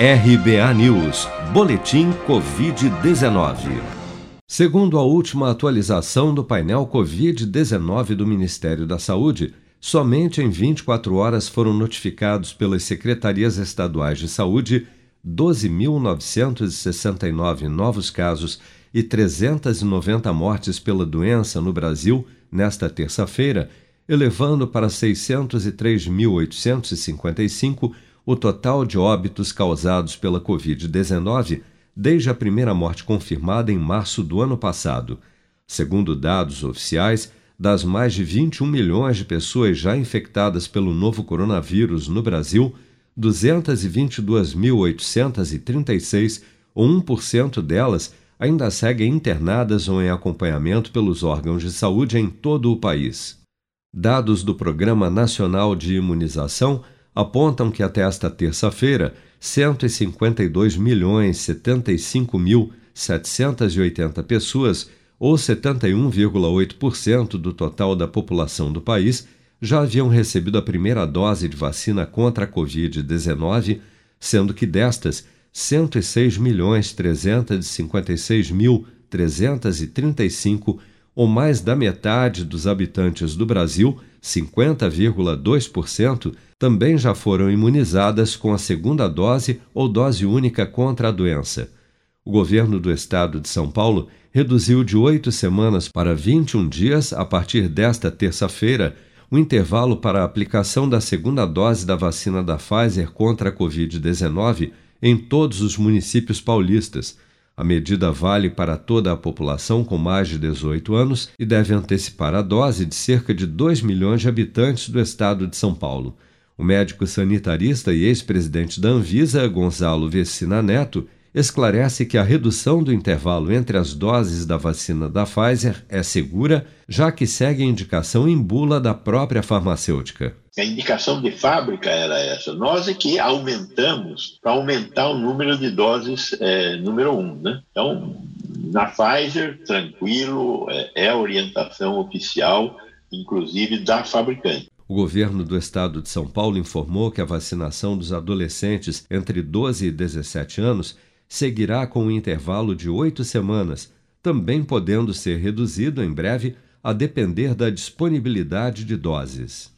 RBA News, Boletim Covid-19. Segundo a última atualização do painel Covid-19 do Ministério da Saúde, somente em 24 horas foram notificados pelas secretarias estaduais de saúde 12.969 novos casos e 390 mortes pela doença no Brasil nesta terça-feira, elevando para 603.855 o total de óbitos causados pela Covid-19 desde a primeira morte confirmada em março do ano passado. Segundo dados oficiais, das mais de 21 milhões de pessoas já infectadas pelo novo coronavírus no Brasil, 222.836, ou 1% delas, ainda seguem internadas ou em acompanhamento pelos órgãos de saúde em todo o país. Dados do Programa Nacional de Imunização apontam que até esta terça-feira, 152.075.780 pessoas, ou 71,8% do total da população do país, já haviam recebido a primeira dose de vacina contra a Covid-19, sendo que destas, 106.356.335, ou mais da metade dos habitantes do Brasil, 50,2%, também já foram imunizadas com a segunda dose ou dose única contra a doença. O governo do estado de São Paulo reduziu de oito semanas para 21 dias, a partir desta terça-feira, o intervalo para a aplicação da segunda dose da vacina da Pfizer contra a Covid-19 em todos os municípios paulistas. A medida vale para toda a população com mais de 18 anos e deve antecipar a dose de cerca de 2 milhões de habitantes do estado de São Paulo. O médico sanitarista e ex-presidente da Anvisa, Gonzalo Vecina Neto, esclarece que a redução do intervalo entre as doses da vacina da Pfizer é segura, já que segue a indicação em bula da própria farmacêutica. A indicação de fábrica era essa. Nós é que aumentamos para aumentar o número de doses é, número um. Né? Então, na Pfizer, tranquilo, é, é a orientação oficial, inclusive da fabricante. O governo do estado de São Paulo informou que a vacinação dos adolescentes entre 12 e 17 anos seguirá com um intervalo de oito semanas, também podendo ser reduzido em breve a depender da disponibilidade de doses.